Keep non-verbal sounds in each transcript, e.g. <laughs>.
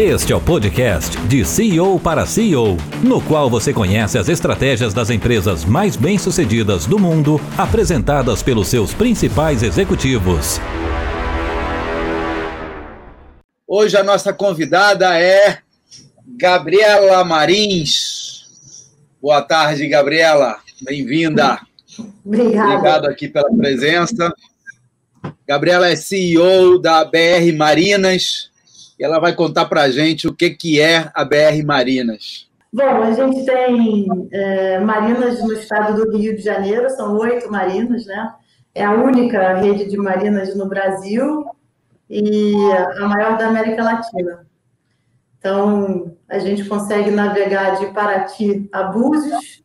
Este é o podcast de CEO para CEO, no qual você conhece as estratégias das empresas mais bem-sucedidas do mundo, apresentadas pelos seus principais executivos. Hoje a nossa convidada é Gabriela Marins. Boa tarde, Gabriela. Bem-vinda. Obrigada. Obrigado aqui pela presença. Gabriela é CEO da BR Marinas e ela vai contar para a gente o que, que é a BR Marinas. Bom, a gente tem é, marinas no estado do Rio de Janeiro, são oito marinas, né? É a única rede de marinas no Brasil e a maior da América Latina. Então, a gente consegue navegar de Paraty a Búzios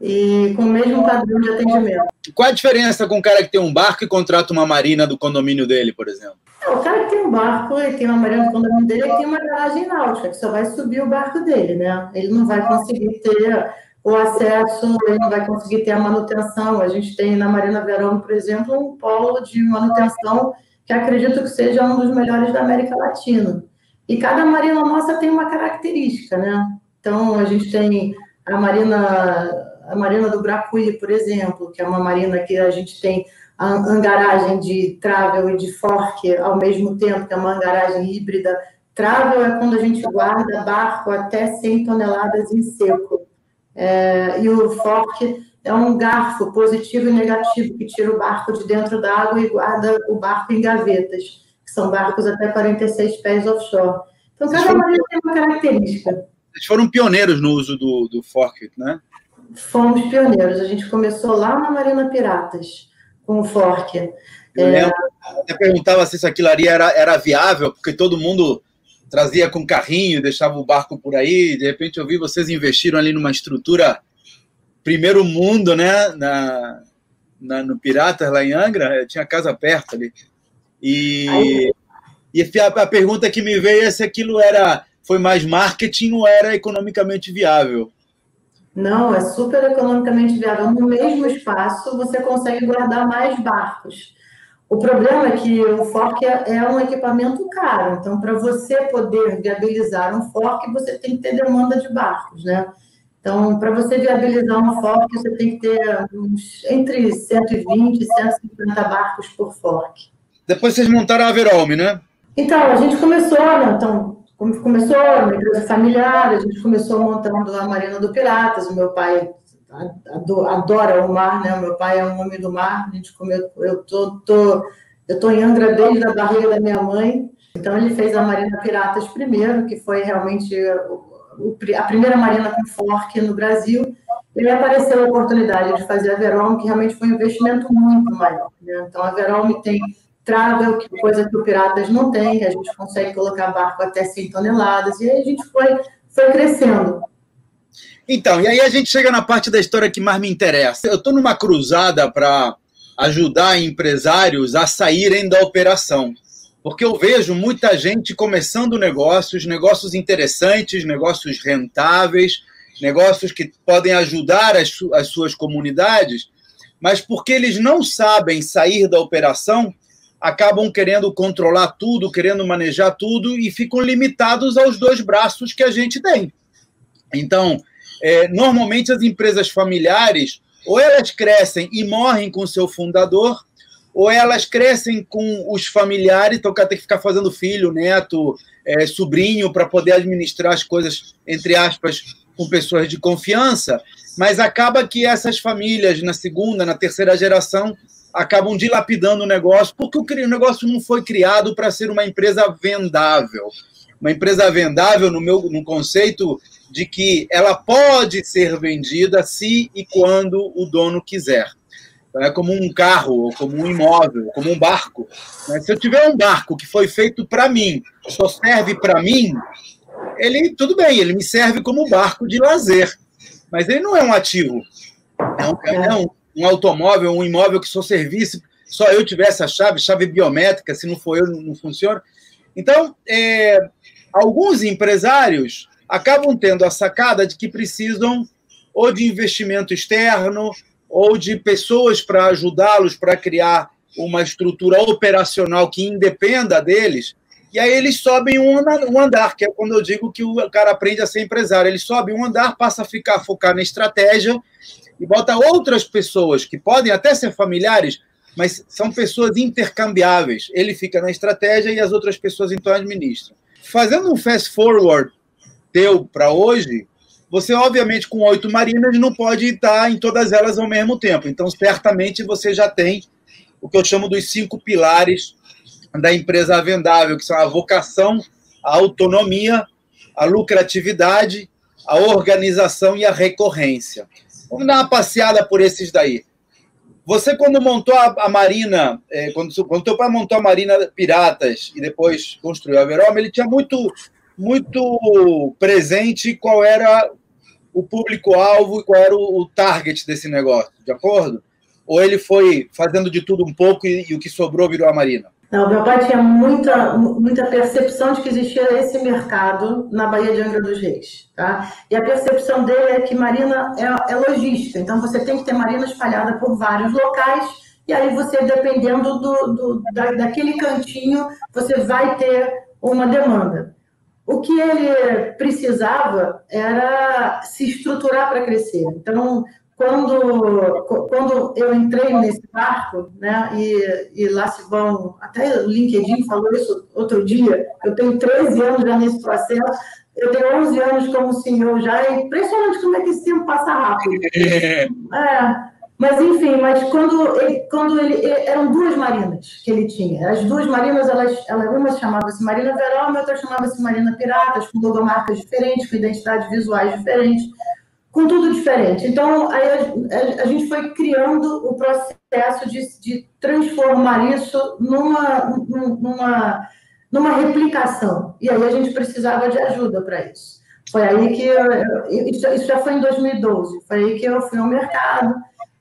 e com o mesmo padrão de atendimento. Qual a diferença com o cara que tem um barco e contrata uma marina do condomínio dele, por exemplo? É, o cara que tem um barco e tem uma marina do condomínio dele, ele tem uma garagem náutica, que só vai subir o barco dele, né? Ele não vai conseguir ter o acesso, ele não vai conseguir ter a manutenção. A gente tem na Marina Verão, por exemplo, um polo de manutenção que acredito que seja um dos melhores da América Latina. E cada marina nossa tem uma característica, né? Então, a gente tem a marina a Marina do Bracuí, por exemplo, que é uma marina que a gente tem a angaragem de travel e de fork ao mesmo tempo, que é uma angaragem híbrida. Travel é quando a gente guarda barco até 100 toneladas em seco. É, e o fork é um garfo positivo e negativo que tira o barco de dentro da água e guarda o barco em gavetas, que são barcos até 46 pés offshore. Então, cada marina tem uma característica. Eles foram pioneiros no uso do, do fork, né? Fomos pioneiros. A gente começou lá na Marina Piratas, com o Fork. Eu é... até perguntava se isso aquilo ali era, era viável, porque todo mundo trazia com carrinho, deixava o barco por aí. De repente eu vi vocês investiram ali numa estrutura primeiro mundo, né? Na, na no Piratas, lá em Angra, tinha casa perto ali. E, e a, a pergunta que me veio é se aquilo era foi mais marketing ou era economicamente viável. Não, é super economicamente viável. No mesmo espaço, você consegue guardar mais barcos. O problema é que o fork é, é um equipamento caro. Então, para você poder viabilizar um fork, você tem que ter demanda de barcos, né? Então, para você viabilizar um fork, você tem que ter uns, entre 120 e 150 barcos por fork. Depois vocês montaram a Verome, né? Então, a gente começou, né? Então, começou uma empresa familiar, a gente começou montando a Marina do Piratas, o meu pai adora o mar, né? O meu pai é um homem do mar, a gente comeu, eu tô, tô, eu tô em Angra desde a barriga da minha mãe, então ele fez a Marina Piratas primeiro, que foi realmente a primeira marina com fork no Brasil, e apareceu a oportunidade de fazer a Verome, que realmente foi um investimento muito maior. Né? Então, a Verome tem que coisa que o Piratas não tem, a gente consegue colocar barco até 100 toneladas, e aí a gente foi, foi crescendo. Então, e aí a gente chega na parte da história que mais me interessa. Eu estou numa cruzada para ajudar empresários a saírem da operação. Porque eu vejo muita gente começando negócios, negócios interessantes, negócios rentáveis, negócios que podem ajudar as, as suas comunidades, mas porque eles não sabem sair da operação, acabam querendo controlar tudo, querendo manejar tudo e ficam limitados aos dois braços que a gente tem. Então, é, normalmente as empresas familiares ou elas crescem e morrem com seu fundador, ou elas crescem com os familiares, então o cara tem que ficar fazendo filho, neto, é, sobrinho, para poder administrar as coisas, entre aspas, com pessoas de confiança, mas acaba que essas famílias, na segunda, na terceira geração, acabam dilapidando o negócio, porque o negócio não foi criado para ser uma empresa vendável. Uma empresa vendável, no meu no conceito de que ela pode ser vendida se e quando o dono quiser. Então, é como um carro, como um imóvel, como um barco. Né? Se eu tiver um barco que foi feito para mim, só serve para mim, ele tudo bem, ele me serve como barco de lazer, mas ele não é um ativo. É um, é um, um automóvel, um imóvel que só servisse, só eu tivesse a chave, chave biométrica, se não for eu, não, funciona. Então, é, alguns empresários acabam tendo a sacada de que precisam ou de investimento externo ou de pessoas para ajudá-los para criar uma estrutura operacional que independa deles, E aí eles sobem um andar, que é quando eu digo que o cara aprende a ser empresário. Ele sobe um andar, passa a ficar focar na estratégia e bota outras pessoas que podem até ser familiares, mas são pessoas intercambiáveis. Ele fica na estratégia e as outras pessoas então administram. Fazendo um fast forward teu para hoje, você obviamente com oito marinas não pode estar em todas elas ao mesmo tempo. Então certamente você já tem o que eu chamo dos cinco pilares da empresa vendável, que são a vocação, a autonomia, a lucratividade, a organização e a recorrência. Vamos dar uma passeada por esses daí. Você, quando montou a, a Marina, é, quando, quando teu pai montou a Marina Piratas e depois construiu a Veroma, ele tinha muito, muito presente qual era o público-alvo e qual era o, o target desse negócio, de acordo? Ou ele foi fazendo de tudo um pouco e, e o que sobrou virou a Marina? Não, meu pai tinha muita, muita percepção de que existia esse mercado na Baía de Angra dos Reis. Tá? E a percepção dele é que marina é, é logística, então você tem que ter marina espalhada por vários locais, e aí você, dependendo do, do da, daquele cantinho, você vai ter uma demanda. O que ele precisava era se estruturar para crescer. Então, quando, quando eu entrei nesse barco, né, e, e lá se vão, até o LinkedIn falou isso outro dia, eu tenho 13 anos já nesse processo, eu tenho 11 anos como senhor já, é impressionante como é que esse tempo passa rápido. <laughs> É, mas, enfim, mas quando ele, quando ele, eram duas marinas que ele tinha. As duas marinas, elas, elas uma chamava-se Marina Verão, a outra chamava-se Marina Piratas, com logomarcas diferentes, com identidades visuais diferentes com tudo diferente. Então, aí a, a, a gente foi criando o processo de, de transformar isso numa, numa, numa replicação. E aí a gente precisava de ajuda para isso. Foi aí que. Eu, isso já foi em 2012. Foi aí que eu fui ao mercado.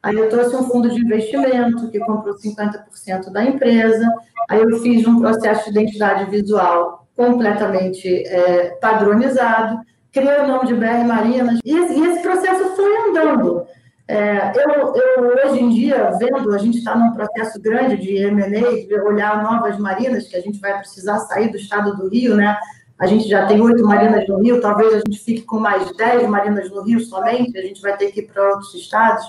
Aí eu trouxe um fundo de investimento que comprou 50% da empresa. Aí eu fiz um processo de identidade visual completamente é, padronizado criei o nome de BR Marinas, e, e esse processo foi andando. É, eu, eu, hoje em dia, vendo, a gente está num processo grande de M&A, de olhar novas marinas, que a gente vai precisar sair do estado do Rio, né? A gente já tem oito marinas no Rio, talvez a gente fique com mais dez marinas no Rio somente, a gente vai ter que ir para outros estados.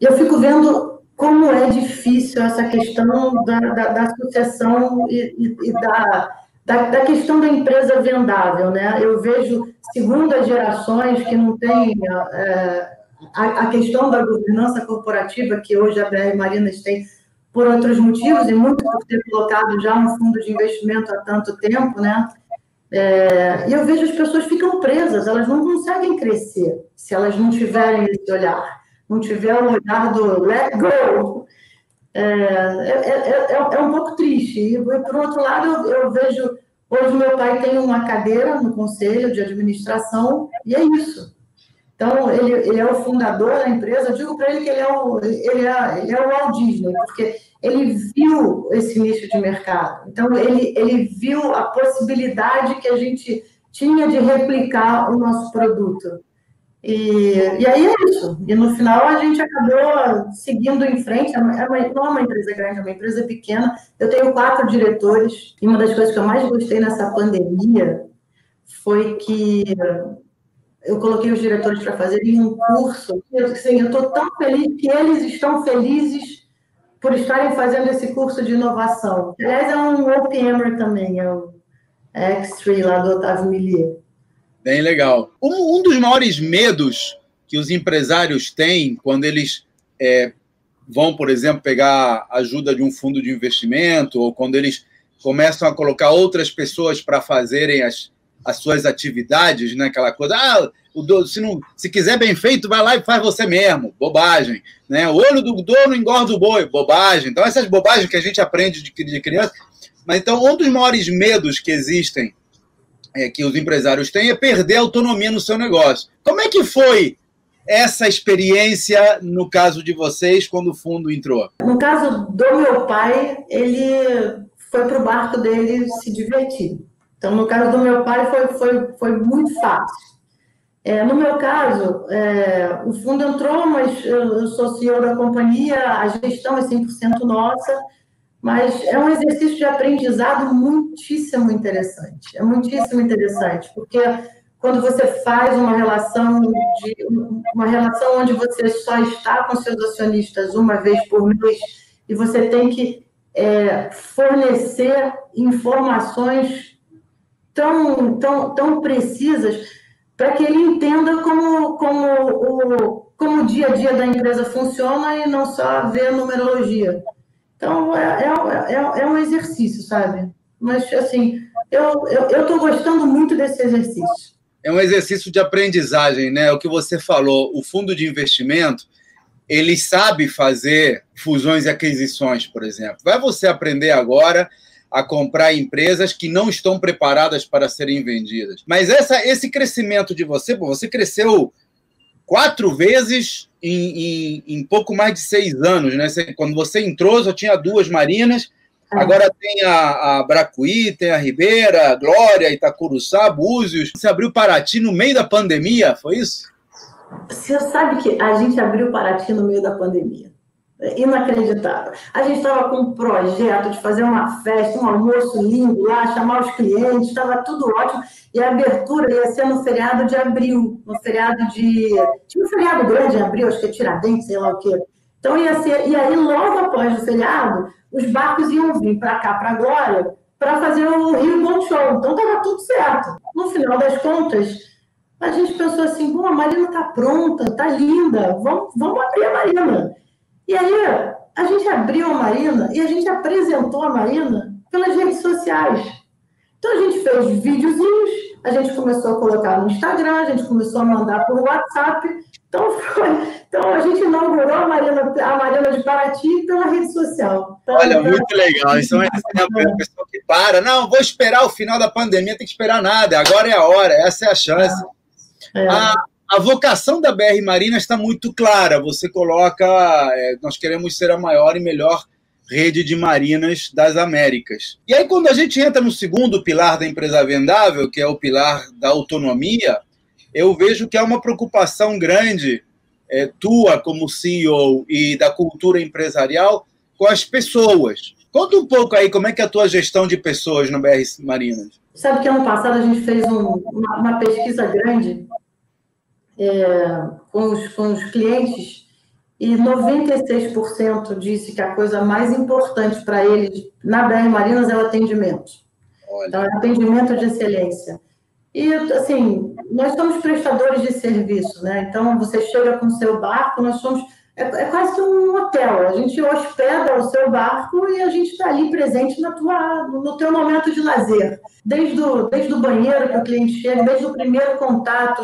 Eu fico vendo como é difícil essa questão da, da, da sucessão e, e, e da, da, da, questão da empresa vendável, né? Eu vejo segundas gerações que não têm é, a, a, questão da governança corporativa que hoje a BR Marinas tem por outros motivos e muito por ter colocado já um fundo de investimento há tanto tempo, né? É, e eu vejo as pessoas ficam presas, elas não conseguem crescer se elas não tiverem esse olhar, não tiver o olhar do let go, é, é, é, é, um pouco triste. E, por outro lado, eu, eu, vejo. Hoje, meu pai tem uma cadeira no conselho de administração, e é isso. Então, ele, ele é o fundador da empresa. Eu digo para ele que ele é, o, ele, é, ele é o Walt Disney, porque ele viu esse nicho de mercado. Então, ele, ele viu a possibilidade que a gente tinha de replicar o nosso produto. E, e aí é isso. E no final a gente acabou seguindo em frente. É uma, é não é uma empresa grande, é uma empresa pequena. Eu tenho quatro diretores. E uma das coisas que eu mais gostei nessa pandemia foi que eu coloquei os diretores para fazerem um curso. Eu estou tão feliz que eles estão felizes por estarem fazendo esse curso de inovação. Aliás, é um OPMer também, é o X3 lá do Otávio Millier. Bem legal. Um, um, dos maiores medos que os empresários têm quando eles é, vão, por exemplo, pegar ajuda de um fundo de investimento ou quando eles começam a colocar outras pessoas para fazerem as, as suas atividades, né? Aquela coisa, ah, o se, não, se quiser bem feito, vai lá e faz você mesmo. Bobagem. Né? O olho do dono engorda o boi. Bobagem. Então, essas bobagens que a gente aprende de, de criança. Mas então, um dos maiores medos que existem é, que os empresários têm é perder autonomia no seu negócio. Como é que foi essa experiência no caso de vocês quando o fundo entrou? No caso do meu pai, ele foi para o barco dele se divertir. Então, no caso do meu pai, foi, foi, foi muito fácil. É, no meu caso, é, o fundo entrou, mas eu sou CEO da companhia, a gestão é 100% nossa, Mas é um exercício de aprendizado muitíssimo interessante. É muitíssimo interessante, porque quando você faz uma relação de uma relação onde você só está com seus acionistas uma vez por mês e você tem que é, fornecer informações tão, tão, tão precisas para que ele entenda como, como, o, como o dia a dia da empresa funciona e não só ver numerologia. Então, é, é, é, é um exercício, sabe? Mas, assim, eu estou gostando muito desse exercício é um exercício de aprendizagem, né? O que você falou, o fundo de investimento, ele sabe fazer fusões e aquisições, por exemplo. Vai você aprender agora a comprar empresas que não estão preparadas para serem vendidas. Mas essa, esse crescimento de você, pô, você cresceu quatro vezes em, em, em, pouco mais de seis anos, né? Quando você entrou, só tinha duas marinas, é. Agora tem a, a Bracuí, tem a Ribeira, a Glória, Itacuruçá, Búzios. Você abriu Paraty no meio da pandemia, foi isso? Você sabe que a gente abriu Paraty no meio da pandemia. Inacreditável. A gente estava com um projeto de fazer uma festa, um almoço lindo lá, chamar os clientes, estava tudo ótimo. E a abertura ia ser no feriado de abril, no feriado de. Tinha um feriado grande em abril, acho que é Tiradentes, sei lá o quê. Então ia ser. E aí, logo após o feriado, os barcos iam vir para cá, para Glória, para fazer o Rio Boat Show. Então estava tudo certo. No final das contas, a gente pensou assim: bom, a Marina está pronta, está linda, vamos, vamos abrir a Marina. E aí a gente abriu a Marina e a gente apresentou a Marina pelas redes sociais. Então a gente fez videozinhos, a gente começou a colocar no Instagram, a gente começou a mandar por WhatsApp. Então, <laughs> foi, então a gente inaugurou a Marina, a Marina de Paraty pela rede social. Então, Olha, então, muito legal. Isso é uma <laughs> pessoa que para. Não, vou esperar o final da pandemia, tem que esperar nada. Agora é a hora, essa é a chance. É. É. A, a vocação da BR Marina está muito clara. Você coloca, é, nós queremos ser a maior e melhor rede de marinas das Américas. E aí, quando a gente entra no segundo pilar da empresa vendável, que é o pilar da autonomia, eu vejo que há uma preocupação grande é, tua como CEO e da cultura empresarial com as pessoas. Conta um pouco aí como é que é a tua gestão de pessoas no BR Marinas. Sabe que ano passado a gente fez um, uma, uma, pesquisa grande é, com, os, com os clientes e 96% disse que a coisa mais importante para eles na BR Marinas é o atendimento. Olha. Então, é atendimento de excelência. E, assim, nós somos prestadores de serviço, né? Então, você chega com o seu barco, nós somos. É, é quase que um hotel. A gente hospeda o seu barco e a gente está ali presente na tua, no teu momento de lazer. Desde o, desde o banheiro que o cliente chega, desde o primeiro contato,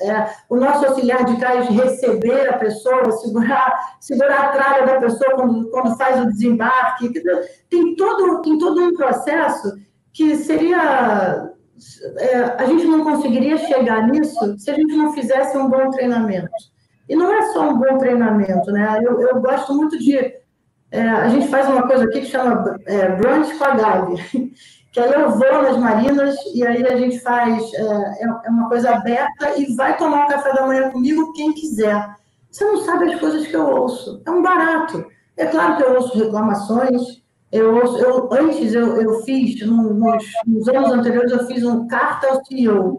é, o nosso auxiliar de cais receber a pessoa, segurar, segurar a tralha da pessoa quando, quando faz o desembarque. Tem todo, tem todo um processo que seria é, a gente não conseguiria chegar nisso se a gente não fizesse um bom treinamento. E não é só um bom treinamento, né? Eu, eu gosto muito de. É, a gente faz uma coisa aqui que chama é, brunch com a Gabi, <laughs> que aí eu vou nas marinas e aí a gente faz. É, é, é uma coisa aberta e vai tomar um café da manhã comigo quem quiser. Você não sabe as coisas que eu ouço. É um barato. É claro que eu ouço reclamações, eu, eu, antes eu, eu fiz, nos, nos, anos anteriores, eu fiz um carta ao CEO.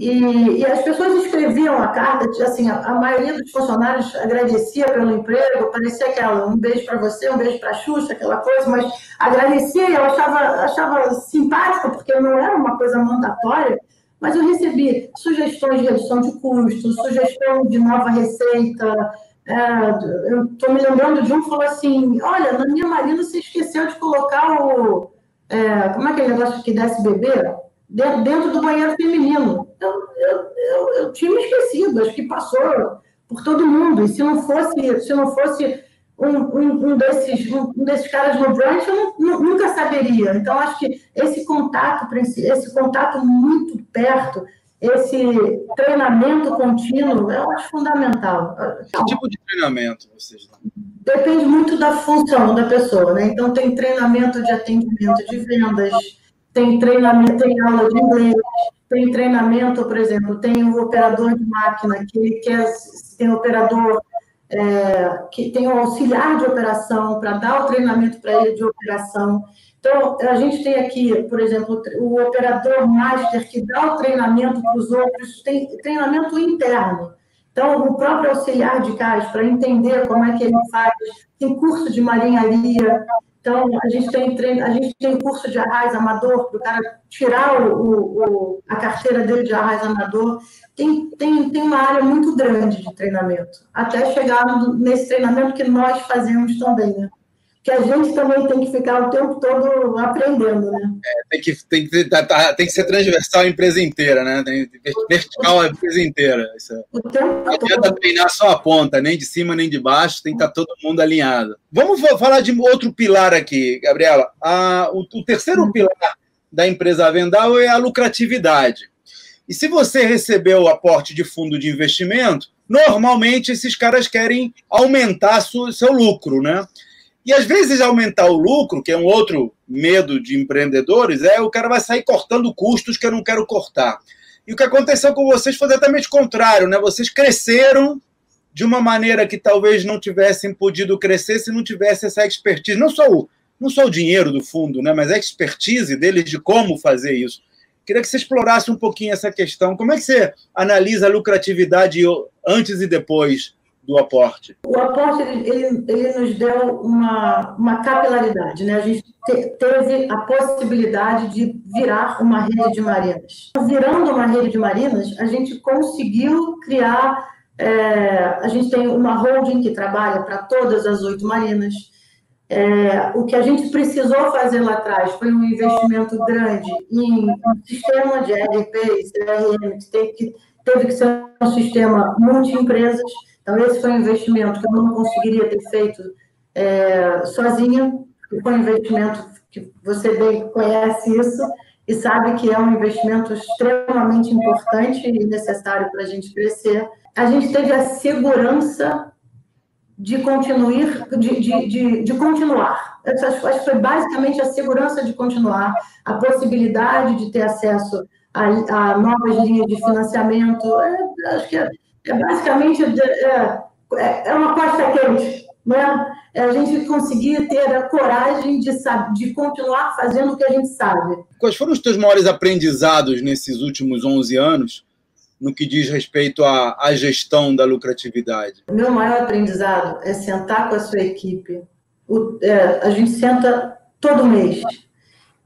E, e as pessoas escreviam a carta, assim, a, a, maioria dos funcionários agradecia pelo emprego, parecia aquela, um beijo para você, um beijo para a Xuxa, aquela coisa, mas agradecia e eu achava, achava simpático, porque não era uma coisa mandatória, mas eu recebi sugestões de redução de custos, sugestão de nova receita, é, eu estou me lembrando de um que falou assim: olha, na minha marina você esqueceu de colocar o. É, como é aquele negócio que desce bebê? Dentro, dentro do banheiro feminino. Eu, eu, eu, eu, tinha me esquecido, acho que passou por todo mundo. E se não fosse, se não fosse um, um, um desses, um, desses caras no brunch, eu não, nunca saberia. Então, acho que esse contato, esse contato muito perto esse treinamento contínuo, eu acho fundamental. Que tipo de treinamento vocês dão? Depende muito da função da pessoa, né? Então, tem treinamento de atendimento de vendas, tem treinamento, tem aula de inglês, tem treinamento, por exemplo, tem o operador de máquina, que quer, tem operador é, que tem um auxiliar de operação para dar o treinamento para ele de operação. Então, a gente tem aqui, por exemplo, o operador master que dá o treinamento para os outros, tem treinamento interno. Então, o próprio auxiliar de cais, para entender como é que ele faz, tem curso de marinharia, então, a gente tem treino, a gente tem curso de arraiz amador, para o cara tirar o, o, a carteira dele de arraiz amador. Tem, tem, tem uma área muito grande de treinamento, até chegar nesse treinamento que nós fazemos também, né? Que a gente também tem que ficar o tempo todo aprendendo, né? É, tem, que, tem, que, tá, tá, tem que ser transversal a empresa inteira, né? Tem, vertical a empresa inteira. Isso é. o tempo não adianta treinar só a ponta, nem de cima nem de baixo, tem que estar tá todo mundo alinhado. Vamos falar de outro pilar aqui, Gabriela. Ah, o, o terceiro hum. pilar da empresa Vendal é a lucratividade. E se você recebeu o aporte de fundo de investimento, normalmente esses caras querem aumentar seu lucro, né? E às vezes aumentar o lucro, que é um outro medo de empreendedores, é o cara vai sair cortando custos que eu não quero cortar. E o que aconteceu com vocês foi exatamente o contrário, né? Vocês cresceram de uma maneira que talvez não tivessem podido crescer se não tivesse essa expertise, não só o, não só o dinheiro do fundo, né, mas a expertise deles de como fazer isso. Queria que você explorasse um pouquinho essa questão. Como é que você analisa a lucratividade antes e depois do aporte? O aporte ele, ele nos deu uma, uma capilaridade, né? A gente te, teve a possibilidade de virar uma rede de marinas. Virando uma rede de marinas, a gente conseguiu criar. É, a gente tem uma holding que trabalha para todas as oito marinas. É, o que a gente precisou fazer lá atrás foi um investimento grande em um sistema de ERP e CRM, que teve que, teve que ser um sistema multi-empresas então, esse foi um investimento que eu não conseguiria ter feito é, sozinha, foi um investimento que você bem conhece isso e sabe que é um investimento extremamente importante e necessário para a gente crescer. A gente teve a segurança de continuar, de, de, de, de continuar. Acho, acho que foi basicamente a segurança de continuar, a possibilidade de ter acesso a, a novas linhas de financiamento. É, acho que é, é basicamente é, é, é uma costa quente, né? É a gente conseguir ter a coragem de, de continuar fazendo o que a gente sabe. Quais foram os teus maiores aprendizados nesses últimos 11 anos no que diz respeito à, à gestão da lucratividade? Meu maior aprendizado é sentar com a sua equipe. O, é, a gente senta todo mês.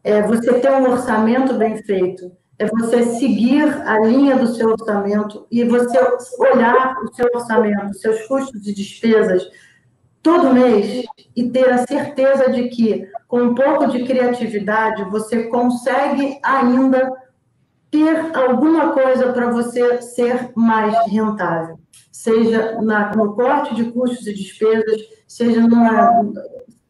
É, você ter um orçamento bem feito é você seguir a linha do seu orçamento e você olhar o seu orçamento, seus custos e despesas todo mês e ter a certeza de que, com um pouco de criatividade, você consegue ainda ter alguma coisa para você ser mais rentável, seja na, no corte de custos e despesas, seja numa,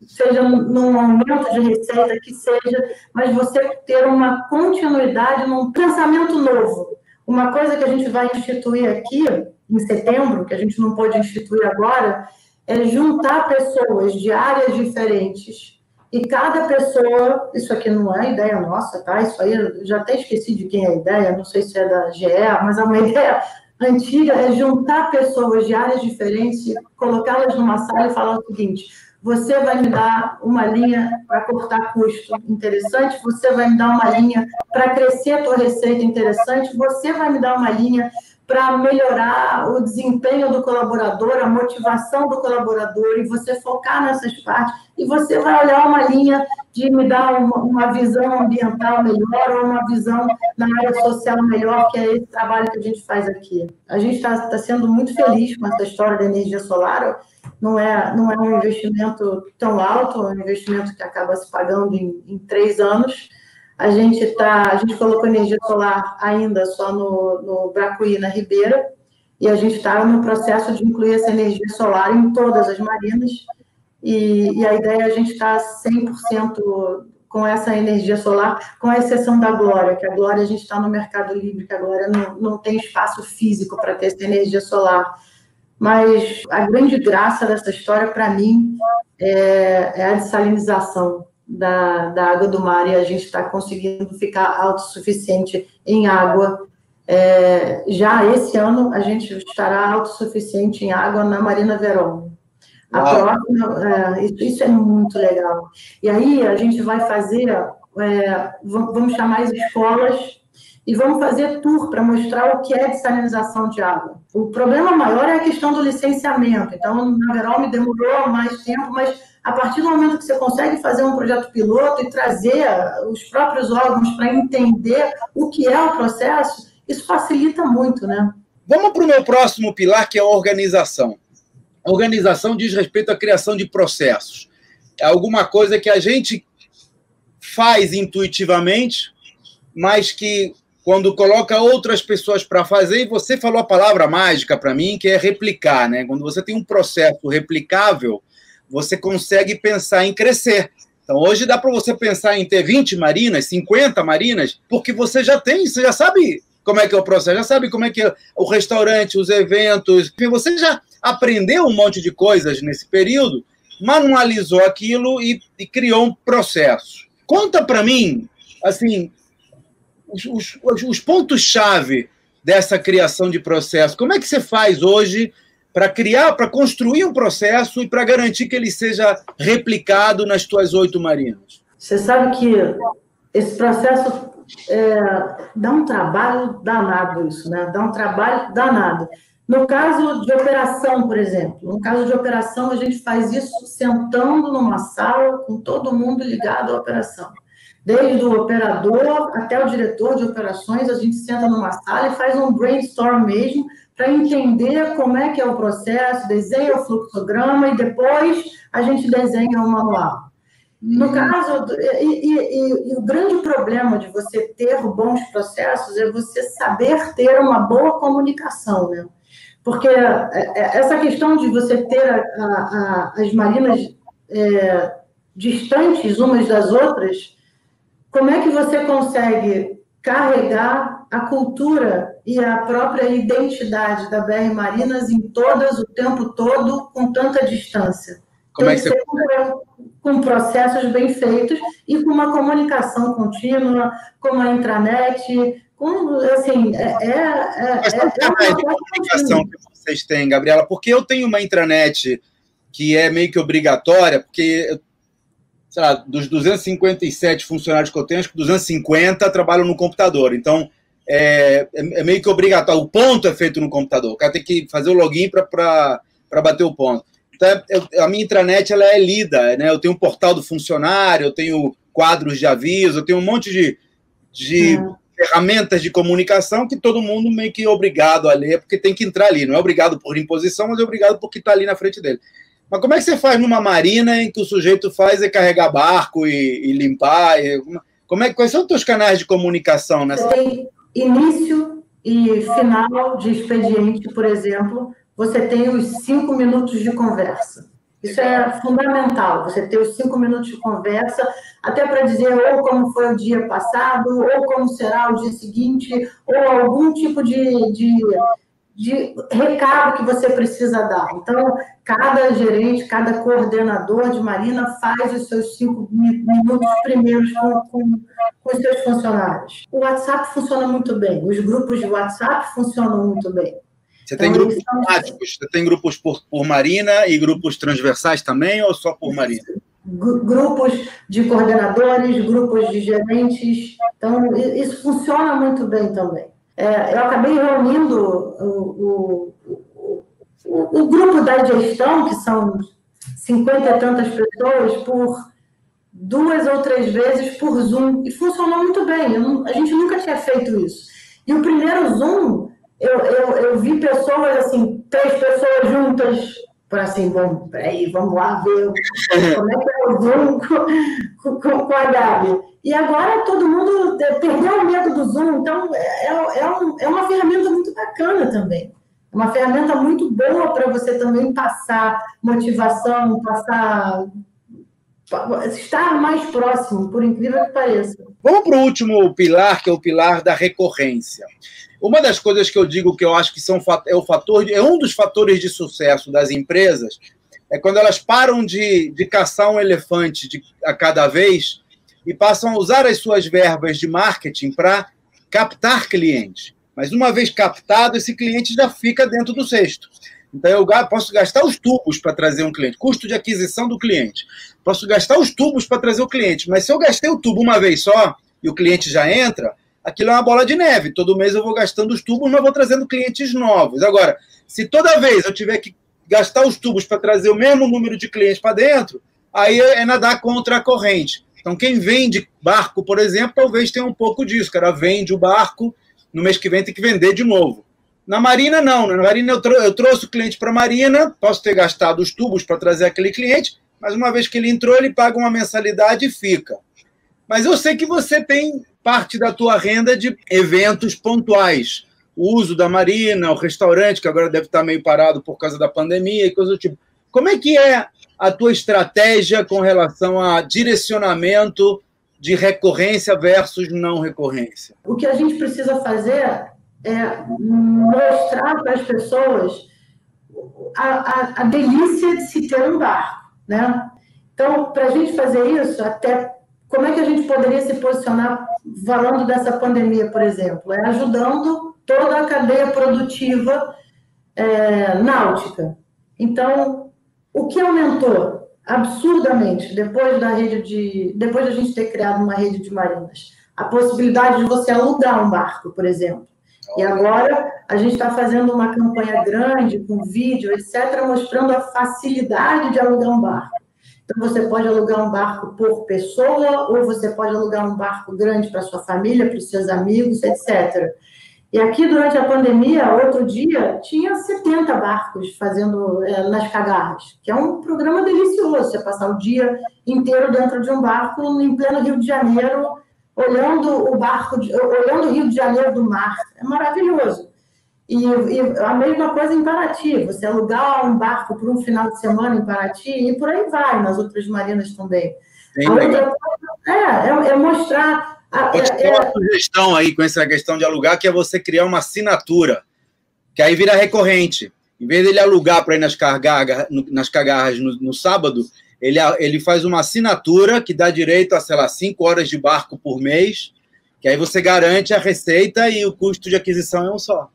seja num aumento de receita, que seja, mas você ter uma continuidade num pensamento novo. Uma coisa que a gente vai instituir aqui em setembro, que a gente não pode instituir agora, é juntar pessoas de áreas diferentes. E cada pessoa, isso aqui não é ideia nossa, tá? Isso aí eu já até esqueci de quem é a ideia, não sei se é da GE, mas é uma <laughs> ideia antiga, é juntar pessoas de áreas diferentes, colocá-las numa sala e falar o seguinte: você vai me dar uma linha para cortar custo interessante, você vai me dar uma linha para crescer a tua receita interessante, você vai me dar uma linha para melhorar o desempenho do colaborador, a motivação do colaborador, e você focar nessas partes, e você vai olhar uma linha de me dar uma, uma visão ambiental melhor ou uma visão na área social melhor, que é esse trabalho que a gente faz aqui. A gente está tá sendo muito feliz com essa história da energia solar, não é, não é um investimento tão alto, é um investimento que acaba se pagando em, em três anos, a gente tá, a gente colocou energia solar ainda só no, no Bracuí, na Ribeira, e a gente está no processo de incluir essa energia solar em todas as marinas, e, e a ideia é a gente estar tá 100% com essa energia solar, com a exceção da Glória, que a Glória a gente está no Mercado Livre, que a Glória não, não tem espaço físico para ter essa energia solar. Mas a grande graça dessa história, para mim, é, é a dessalinização da, da água do mar e a gente está conseguindo ficar autossuficiente em água É, já esse ano a gente estará autossuficiente em água na Marina Verão. A próxima, é, isso, isso, é muito legal. E aí a gente vai fazer, é, vamos chamar as escolas e vamos fazer tour para mostrar o que é desalinização de água. O problema maior é a questão do licenciamento. Então, na Verão me demorou mais tempo, mas a partir do momento que você consegue fazer um projeto piloto e trazer os próprios órgãos para entender o que é o processo, isso facilita muito, né? Vamos para o meu próximo pilar, que é a organização. A organização diz respeito à criação de processos. É alguma coisa que a gente faz intuitivamente, mas que quando coloca outras pessoas para fazer, e você falou a palavra mágica para mim, que é replicar, né? Quando você tem um processo replicável, você consegue pensar em crescer. Então, hoje dá para você pensar em ter 20 marinas, 50 marinas, porque você já tem, você já sabe como é que é o processo, já sabe como é que é o restaurante, os eventos, você já aprendeu um monte de coisas nesse período, manualizou aquilo e, e criou um processo. Conta para mim, assim, os, os, os pontos-chave dessa criação de processo? Como é que você faz hoje para criar, para construir um processo e para garantir que ele seja replicado nas tuas oito marinas? Você sabe que esse processo é, dá um trabalho danado isso, né? Dá um trabalho danado. No caso de operação, por exemplo, no caso de operação, a gente faz isso sentando numa sala com todo mundo ligado à operação desde o operador até o diretor de operações, a gente senta numa sala e faz um brainstorm mesmo para entender como é que é o processo, desenha o fluxograma e depois a gente desenha o manual. No uhum. caso, e, e, e, o grande problema de você ter bons processos é você saber ter uma boa comunicação, né? Porque é, é, essa questão de você ter a, a, a, as marinas é, distantes umas das outras como é que você consegue carregar a cultura e a própria identidade da BR Marinas em todas, o tempo todo, com tanta distância? Como é que você... Com processos bem feitos e com uma comunicação contínua, com a intranet, com, assim, é... é, é Mas é, é, é comunicação que vocês têm, Gabriela? Porque eu tenho uma intranet que é meio que obrigatória, porque sei lá, dos 257 funcionários que eu tenho, acho que 250 trabalham no computador. Então, é, é, é meio que obrigatório. O ponto é feito no computador. O cara tem que fazer o login para bater o ponto. Então, eu, a minha intranet ela é lida. Né? Eu tenho um portal do funcionário, eu tenho quadros de aviso, eu tenho um monte de, de hum. ferramentas de comunicação que todo mundo meio que é obrigado a ler, porque tem que entrar ali. Não é obrigado por imposição, mas é obrigado porque está ali na frente dele. Mas como é que você faz numa marina em que o sujeito faz é carregar barco e, e limpar? E, como é, quais são os teus canais de comunicação nessa? Tem início e final de expediente, por exemplo, você tem os cinco minutos de conversa. Isso é fundamental, você ter os cinco minutos de conversa, até para dizer ou como foi o dia passado, ou como será o dia seguinte, ou algum tipo de, de de recado que você precisa dar. Então, cada gerente, cada coordenador de marina faz os seus cinco minutos primeiros com, com, com os seus funcionários. O WhatsApp funciona muito bem, os grupos de WhatsApp funcionam muito bem. Você tem então, grupos temáticos? Você tem grupos por, por marina e grupos transversais também, ou só por marina? Grupos de coordenadores, grupos de gerentes. Então, isso funciona muito bem também eu acabei reunindo o, o, o, o, grupo da gestão, que são cinquenta e tantas pessoas, por duas ou três vezes por Zoom, e funcionou muito bem. A gente nunca tinha feito isso. E o primeiro Zoom, eu, eu, eu vi pessoas, assim, três pessoas juntas, para assim, bom, peraí, vamos lá ver <laughs> como é que é o Zoom <laughs> com, com, com a Gabi. E agora todo mundo perdeu o medo do Zoom, então é, é, é, um, é uma ferramenta muito bacana também. É uma ferramenta muito boa para você também passar motivação, passar. Estar mais próximo, por incrível que pareça. Vamos para o último pilar, que é o pilar da recorrência. Uma das coisas que eu digo que eu acho que são, é, o fator, é um dos fatores de sucesso das empresas é quando elas param de, de caçar um elefante de, a cada vez e passam a usar as suas verbas de marketing para captar clientes. Mas uma vez captado, esse cliente já fica dentro do cesto. Então, eu posso gastar os tubos para trazer um cliente, custo de aquisição do cliente. Posso gastar os tubos para trazer o cliente, mas se eu gastei o tubo uma vez só e o cliente já entra, aquilo é uma bola de neve. Todo mês eu vou gastando os tubos, mas vou trazendo clientes novos. Agora, se toda vez eu tiver que gastar os tubos para trazer o mesmo número de clientes para dentro, aí é nadar contra a corrente. Então, quem vende barco, por exemplo, talvez tenha um pouco disso. O cara vende o barco, no mês que vem tem que vender de novo. Na Marina, não. Na Marina, eu, trou eu trouxe o cliente para a Marina, posso ter gastado os tubos para trazer aquele cliente, mas uma vez que ele entrou, ele paga uma mensalidade e fica. Mas eu sei que você tem parte da tua renda de eventos pontuais. O uso da Marina, o restaurante, que agora deve estar meio parado por causa da pandemia e coisa do tipo. Como é que é a tua estratégia com relação a direcionamento de recorrência versus não recorrência? O que a gente precisa fazer é, mostrar para as pessoas a, a, a, delícia de se ter um barco, né? Então, para a gente fazer isso, até como é que a gente poderia se posicionar falando dessa pandemia, por exemplo? É ajudando toda a cadeia produtiva é, náutica. Então, o que aumentou absurdamente depois da rede de, depois da gente ter criado uma rede de marinas, a possibilidade de você alugar um barco, por exemplo. E agora a gente está fazendo uma campanha grande, com vídeo, etc., mostrando a facilidade de alugar um barco. Então, você pode alugar um barco por pessoa, ou você pode alugar um barco grande para sua família, para os seus amigos, etc. E aqui, durante a pandemia, outro dia, tinha 70 barcos fazendo é, nas cagarras, que é um programa delicioso, você passar o dia inteiro dentro de um barco em pleno Rio de Janeiro, olhando o barco, de, olhando o Rio de Janeiro do mar. É maravilhoso. E, e, a mesma coisa em Paraty, você alugar um barco por um final de semana em Paraty e por aí vai, nas outras marinas também. Outra, é, é, é, mostrar. A, Pode ter é, uma sugestão aí com essa questão de alugar, que é você criar uma assinatura, que aí vira recorrente. Em vez dele alugar para ir nas, cargarras, nas cagarras no, no sábado, ele, ele faz uma assinatura que dá direito a, sei lá, cinco horas de barco por mês, que aí você garante a receita e o custo de aquisição é um só.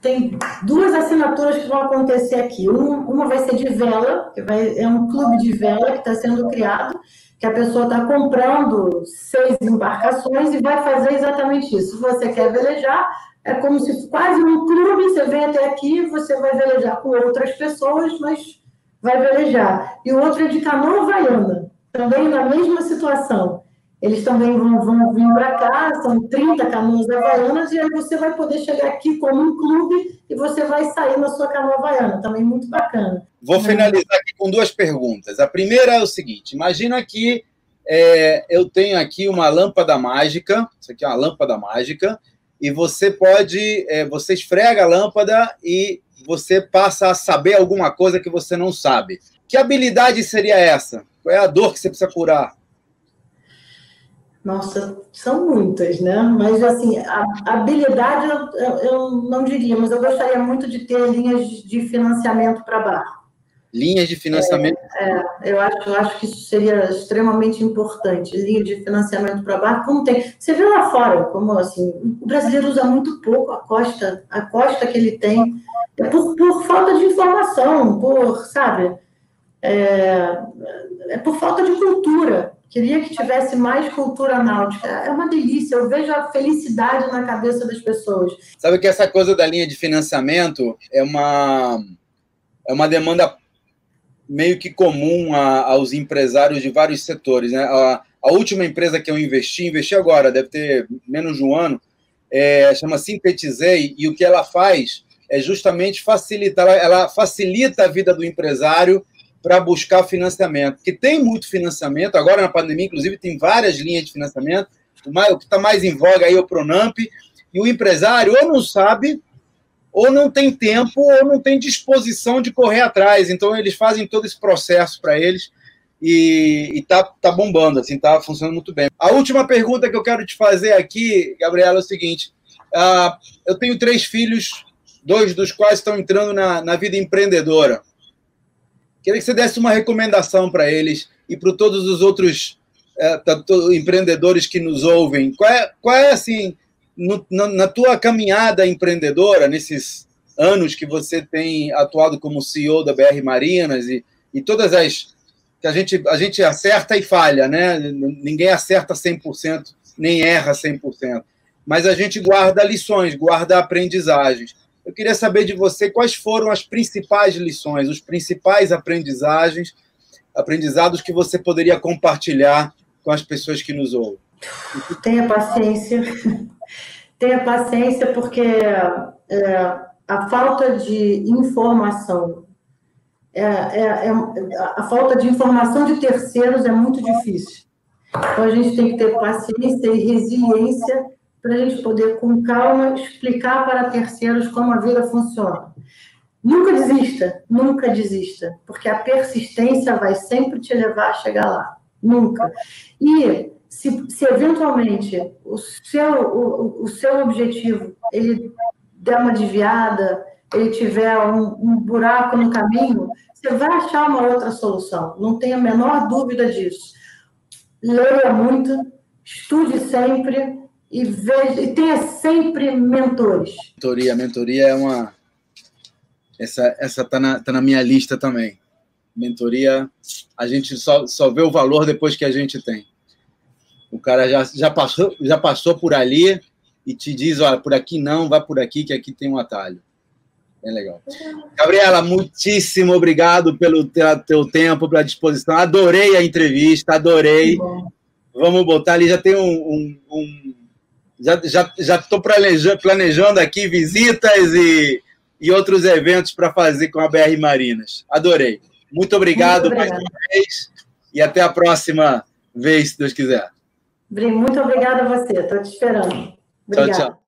Tem duas assinaturas que vão acontecer aqui. Um, uma vai ser de vela, que vai, é um clube de vela que está sendo criado, que a pessoa está comprando seis embarcações e vai fazer exatamente isso. Se você quer velejar, é como se quase um clube, você vem até aqui, você vai velejar com outras pessoas, mas vai velejar. E o outro é de canoa havaiana, também na mesma situação. Eles também vão, vão vir para cá, são 30 canoas havaianas, e aí você vai poder chegar aqui como um clube e você vai sair na sua canoa havaiana, também muito bacana. Vou finalizar aqui com duas perguntas. A primeira é o seguinte: imagina que é, eu tenho aqui uma lâmpada mágica, isso aqui é uma lâmpada mágica, e você pode, é, você esfrega a lâmpada e você passa a saber alguma coisa que você não sabe. Que habilidade seria essa? Qual é a dor que você precisa curar? Nossa, são muitas, né? Mas, assim, a habilidade eu, eu não diria, mas eu gostaria muito de ter linhas de financiamento para barco. Linhas de financiamento? É, é, eu, acho, eu acho que isso seria extremamente importante. Linha de financiamento para barco, como tem. Você vê lá fora, como assim, o brasileiro usa muito pouco a costa, a costa que ele tem é por, por falta de informação, por, sabe, é, é por falta de cultura. Queria que tivesse mais cultura náutica. É uma delícia, eu vejo a felicidade na cabeça das pessoas. Sabe que essa coisa da linha de financiamento é uma, é uma demanda meio que comum a, aos empresários de vários setores. Né? A, a, última empresa que eu investi, investi agora, deve ter menos de um ano, é, chama Sintetizei, e o que ela faz é justamente facilitar, ela facilita a vida do empresário para buscar financiamento, porque tem muito financiamento, agora na pandemia, inclusive, tem várias linhas de financiamento, o que está mais em voga aí é o Pronamp, e o empresário ou não sabe, ou não tem tempo, ou não tem disposição de correr atrás, então eles fazem todo esse processo para eles, e, está tá bombando, assim, tá funcionando muito bem. A última pergunta que eu quero te fazer aqui, Gabriela, é o seguinte, uh, eu tenho três filhos dois dos quais estão entrando na, na vida empreendedora. Queria que você desse uma recomendação para eles e para todos os outros é, empreendedores que nos ouvem. Qual é, qual é assim, no, na, na tua caminhada empreendedora, nesses anos que você tem atuado como CEO da BR Marinas e, e todas as que a gente, a gente acerta e falha, né? Ninguém acerta 100%, nem erra 100%. Mas a gente guarda lições, guarda aprendizagens. Eu queria saber de você quais foram as principais lições, os principais aprendizagens, aprendizados que você poderia compartilhar com as pessoas que nos ouvem. Tenha paciência, tenha paciência, porque é, a falta de informação, é, é, é, a falta de informação de terceiros é muito difícil. Então, a gente tem que ter paciência e resiliência para a gente poder, com calma, explicar para terceiros como a vida funciona. Nunca desista, nunca desista, porque a persistência vai sempre te levar a chegar lá. Nunca. E se, se eventualmente o seu, o, o seu objetivo ele der uma desviada, ele tiver um, um buraco no caminho, você vai achar uma outra solução. Não tenha a menor dúvida disso. Leia muito, estude sempre e, veja, e tenha sempre mentores. Mentoria, mentoria é uma. Essa essa tá na, tá na minha lista também. Mentoria, a gente só, só vê o valor depois que a gente tem. O cara já, já, passou, já passou por ali e te diz: olha, por aqui não, vai por aqui, que aqui tem um atalho. Bem legal. Gabriela, muitíssimo obrigado pelo teu tempo, pela disposição. Adorei a entrevista, adorei. Vamos botar ali, já tem um. um, um já estou já, já planejando, planejando aqui visitas e, e outros eventos para fazer com a BR Marinas. Adorei. Muito obrigado Muito mais uma vez e até a próxima vez, se Deus quiser. Muito obrigada a você, estou te esperando. Obrigada. Tchau, tchau.